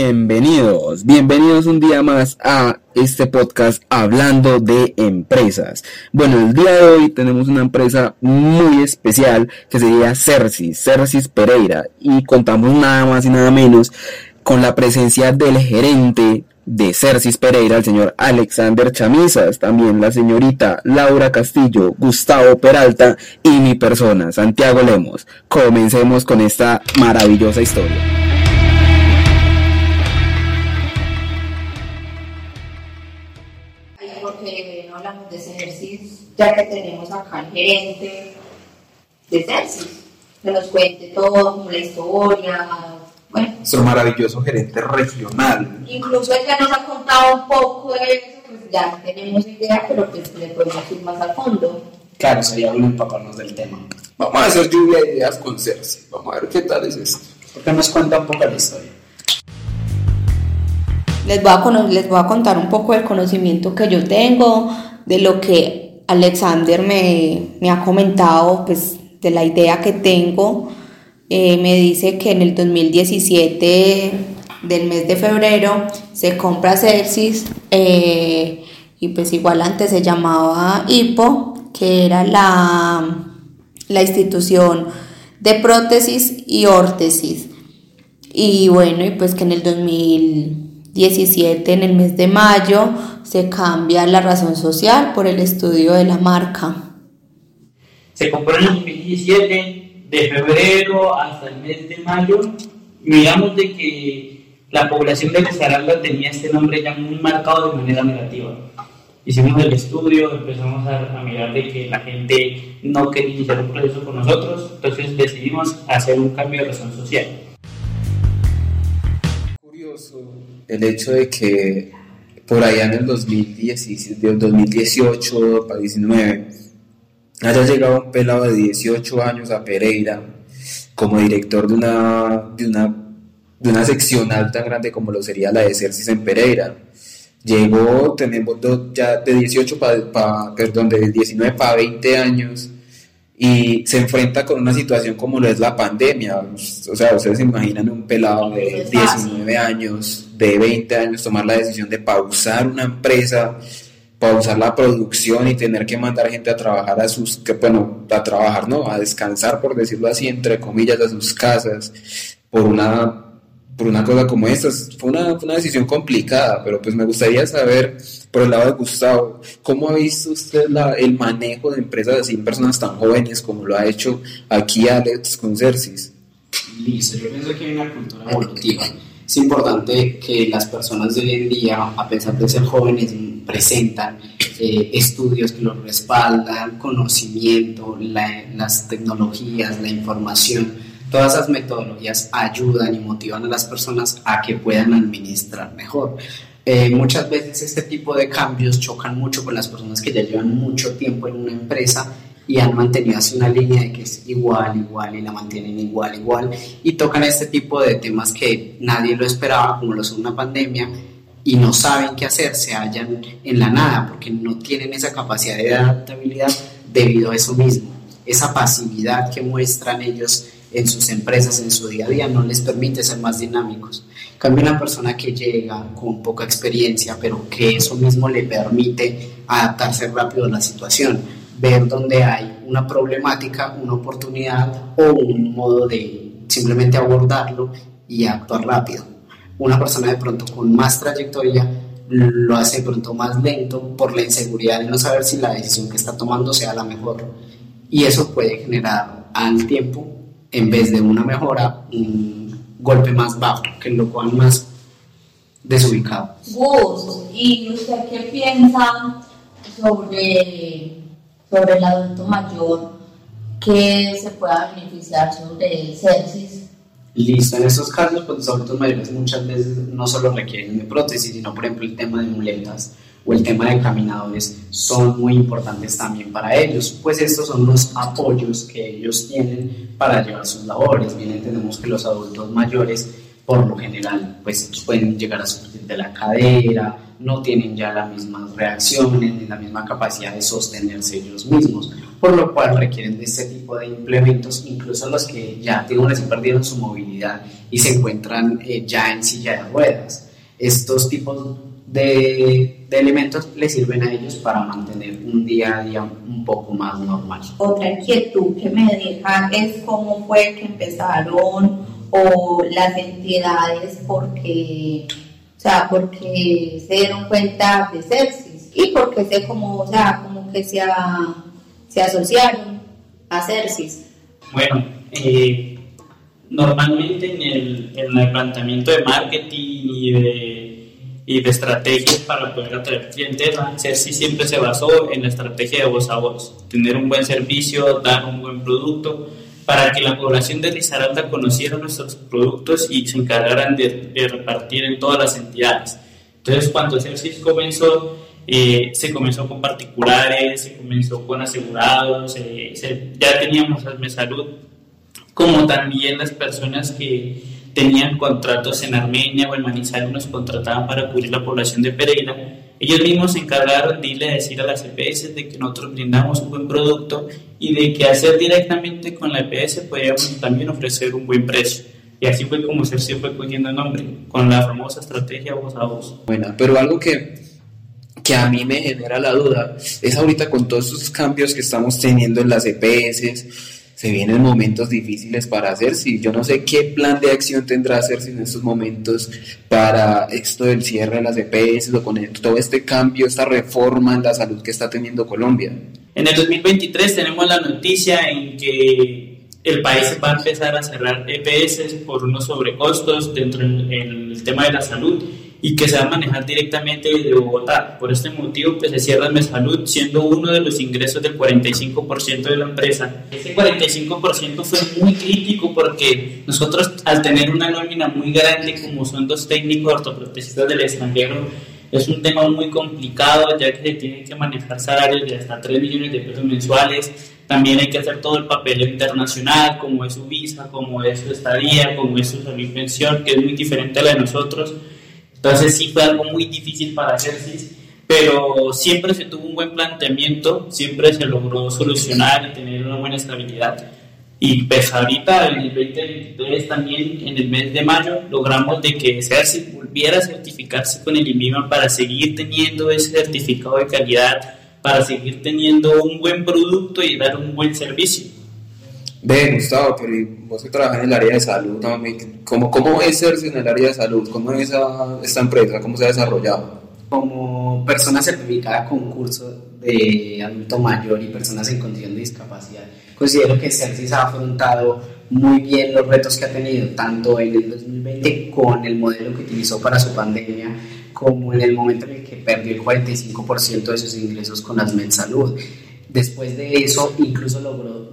Bienvenidos, bienvenidos un día más a este podcast hablando de empresas. Bueno, el día de hoy tenemos una empresa muy especial que sería Cersis, Cersis Pereira, y contamos nada más y nada menos con la presencia del gerente de Cersis Pereira, el señor Alexander Chamisas, también la señorita Laura Castillo, Gustavo Peralta y mi persona, Santiago Lemos. Comencemos con esta maravillosa historia. Ya que tenemos acá el gerente de Celsius, que nos cuente todo, como la historia, bueno. Nuestro maravilloso gerente regional. Incluso él ya nos ha contado un poco de eso, pues ya tenemos idea, pero pues le podemos ir más a fondo. Claro, sería bueno empaparnos del tema. Vamos a hacer lluvia de ideas con Cersei. Vamos a ver qué tal es esto. Porque nos cuenta un poco la historia. Les voy, a les voy a contar un poco del conocimiento que yo tengo, de lo que Alexander me, ha comentado pues, de la idea que tengo. Eh, me dice que en el 2017 del mes de febrero se compra Celsius eh, y pues igual antes se llamaba HIPO, que era la, la institución de prótesis y órtesis. Y bueno, y pues que en el 2017, en el mes de mayo, se cambia la razón social por el estudio de la marca. Se compró en el 2017, de febrero hasta el mes de mayo, miramos de que la población de Esmeralda tenía este nombre ya muy marcado de manera negativa. Hicimos el estudio, empezamos a, mirar de que la gente no quería iniciar un proceso con nosotros, entonces decidimos hacer un cambio de razón social. El hecho de que por allá en el 2018 para 19 haya llegado un pelado de 18 años a Pereira como director de una, de una, de una seccional tan grande como lo sería la de Cercis en Pereira. Llegó, tenemos ya de 18 para, perdón, de 19 para 20 años y se enfrenta con una situación como lo es la pandemia. O sea, ustedes se imaginan un pelado de 19 años, de 20 años, tomar la decisión de pausar una empresa, pausar la producción y tener que mandar gente a trabajar a sus, que bueno, a trabajar, ¿no? A descansar, por decirlo así, entre comillas, a sus casas, por una por una cosa como esta. Fue una, una, decisión complicada, pero pues me gustaría saber, por el lado de Gustavo, ¿cómo ha visto usted la, el manejo de empresas así, personas tan jóvenes como lo ha hecho aquí Alex con Cersis? Listo, yo pienso que hay una cultura evolutiva. Es importante que las personas de hoy en día, a pesar de ser jóvenes, presentan eh, estudios que los respaldan, conocimiento, las tecnologías, la información Todas esas metodologías ayudan y motivan a las personas a que puedan administrar mejor. Eh, muchas veces este tipo de cambios chocan mucho con las personas que ya llevan mucho tiempo en una empresa y han mantenido así una línea de que es igual, igual y la mantienen igual, igual y tocan este tipo de temas que nadie lo esperaba, como lo es una pandemia y no saben qué hacer, se hallan en la nada porque no tienen esa capacidad de adaptabilidad debido a eso mismo, esa pasividad que muestran ellos en sus empresas, en su día a día, no les permite ser más dinámicos. cambio, una persona que llega con poca experiencia, pero que eso mismo le permite adaptarse rápido a la situación, ver dónde hay una problemática, una oportunidad o un modo de simplemente abordarlo y actuar rápido. Una persona de pronto con más trayectoria lo hace de pronto más lento por la inseguridad de no saber si la decisión que está tomando sea la mejor. Y eso puede generar al tiempo en vez de una mejora, un golpe más bajo, que lo cual más desubicado. Gus, ¿y usted qué piensa sobre, sobre el adulto mayor que se pueda beneficiar sobre el sepsis? Listo, en estos casos, pues los adultos mayores muchas veces no solo requieren de prótesis, sino por ejemplo el tema de muletas o el tema de caminadores son muy importantes también para ellos, pues estos son los apoyos que ellos tienen para llevar sus labores. Bien entendemos que los adultos mayores por lo general pues pueden llegar a sufrir de la cadera, no tienen ya las mismas reacciones ni la misma capacidad de sostenerse ellos mismos por lo cual requieren de este tipo de implementos, incluso los que ya tienen así perdieron su movilidad y se encuentran eh, ya en silla de ruedas. Estos tipos de, de, elementos les sirven a ellos para mantener un día a día un poco más normal. Otra inquietud que me deja es cómo fue que empezaron o las entidades porque, o sea, porque se dieron cuenta de Cersis y porque se como, o sea, como que se, se asociaron a Cersis. Bueno, eh, normalmente en el, en el planteamiento de marketing y de, y de estrategias para poder atraer clientela, Cersis siempre se basó en la estrategia de voz a voz, tener un buen servicio, dar un buen producto para que la población de Risaralda conociera nuestros productos y se encargaran de, repartir en todas las entidades. Entonces, cuando Cersis comenzó, eh, se comenzó con particulares, se comenzó con asegurados, ya teníamos Asme Salud, como también las personas que tenían contratos en Armenia o en Manizales nos contrataban para cubrir la población de Pereira ellos mismos se encargaron de irle a decir a las EPS de que nosotros brindamos un buen producto y de que hacer directamente con la EPS podríamos también ofrecer un buen precio. Y así fue como se fue cogiendo el nombre, con la famosa estrategia voz a voz. Bueno, pero algo que, que a mí me genera la duda es ahorita con todos esos cambios que estamos teniendo en las EPS, se vienen momentos difíciles para hacer. Si yo no sé qué plan de acción tendrá hacerse en estos momentos para esto del cierre de las EPS o con todo este cambio, esta reforma en la salud que está teniendo Colombia. En el 2023 tenemos la noticia en que el país va a empezar a cerrar EPS por unos sobrecostos dentro del tema de la salud y que se va a manejar directamente desde Bogotá. Por este motivo, pues se cierra Salud siendo uno de los ingresos del 45% de la empresa. Ese 45% fue muy crítico porque nosotros, al tener una nómina muy grande, como son dos técnicos ortoprotecistas del extranjero, es un tema muy complicado ya que se tienen que manejar salarios de hasta 3 millones de pesos mensuales. También hay que hacer todo el papel internacional, como es su visa, como es su estadía, como es su salud pensión, que es muy diferente a la de nosotros. Entonces sí fue algo muy difícil para Cersis, pero siempre se tuvo un buen planteamiento, siempre se logró solucionar y tener una buena estabilidad. Y pues ahorita en el 2023 también en el mes de mayo logramos de que Cersis volviera a certificarse con el INVIMA para seguir teniendo ese certificado de calidad, para seguir teniendo un buen producto y dar un buen servicio. Ve, Gustavo, pero vos que trabajas en el área de salud, ¿cómo, cómo es ser en el área de salud? ¿Cómo es esta empresa? ¿Cómo se ha desarrollado? Como persona certificada con curso de adulto mayor y personas en condición de discapacidad, considero que Cercis ha afrontado muy bien los retos que ha tenido, tanto en el 2020 con el modelo que utilizó para su pandemia, como en el momento en el que perdió el 45% de sus ingresos con Asmed Salud. Después de eso, incluso logró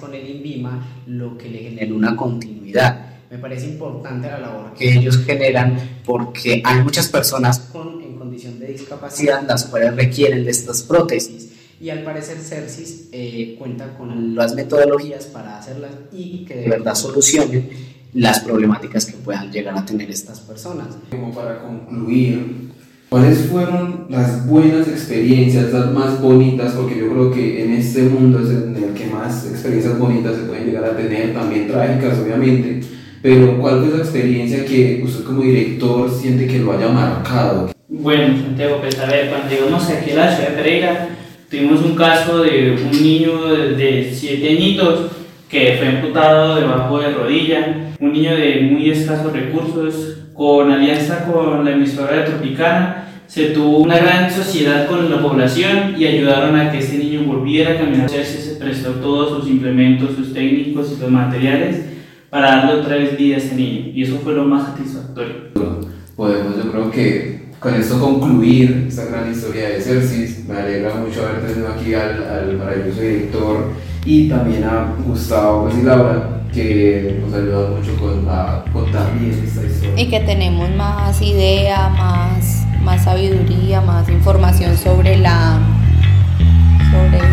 con el INVIMA, lo que le generó una continuidad. Me parece importante la labor que ellos generan porque hay muchas personas con, en condición de discapacidad las cuales requieren de estas prótesis y al parecer CERCIS eh, cuenta con las metodologías para hacerlas y que de verdad solucionen las problemáticas que puedan llegar a tener estas personas. Como para concluir, ¿Cuáles fueron las buenas experiencias, las más bonitas? Porque yo creo que en este mundo es en el que más experiencias bonitas se pueden llegar a tener, también trágicas obviamente, pero ¿cuál fue esa experiencia que usted como director siente que lo haya marcado? Bueno, Santiago, pues a ver, cuando llegamos aquí a la ciudad de Pereira, tuvimos un caso de un niño de 7 añitos que fue amputado debajo de rodilla, un niño de muy escasos recursos, con alianza con la emisora de Tropicana, se tuvo una gran sociedad con la población y ayudaron a que este niño volviera a caminar. Se prestó todos sus implementos, sus técnicos y sus materiales para darle otra vez vida a este niño. Y eso fue lo más satisfactorio. Podemos, yo creo que con esto concluir esta gran historia de Cercis. Me alegra mucho haber tenido aquí al, al maravilloso director y también a Gustavo pues, y Laura que nos ayuda mucho con, a contar bien esta historia. Y que tenemos más idea, más, más sabiduría, más información sobre la sobre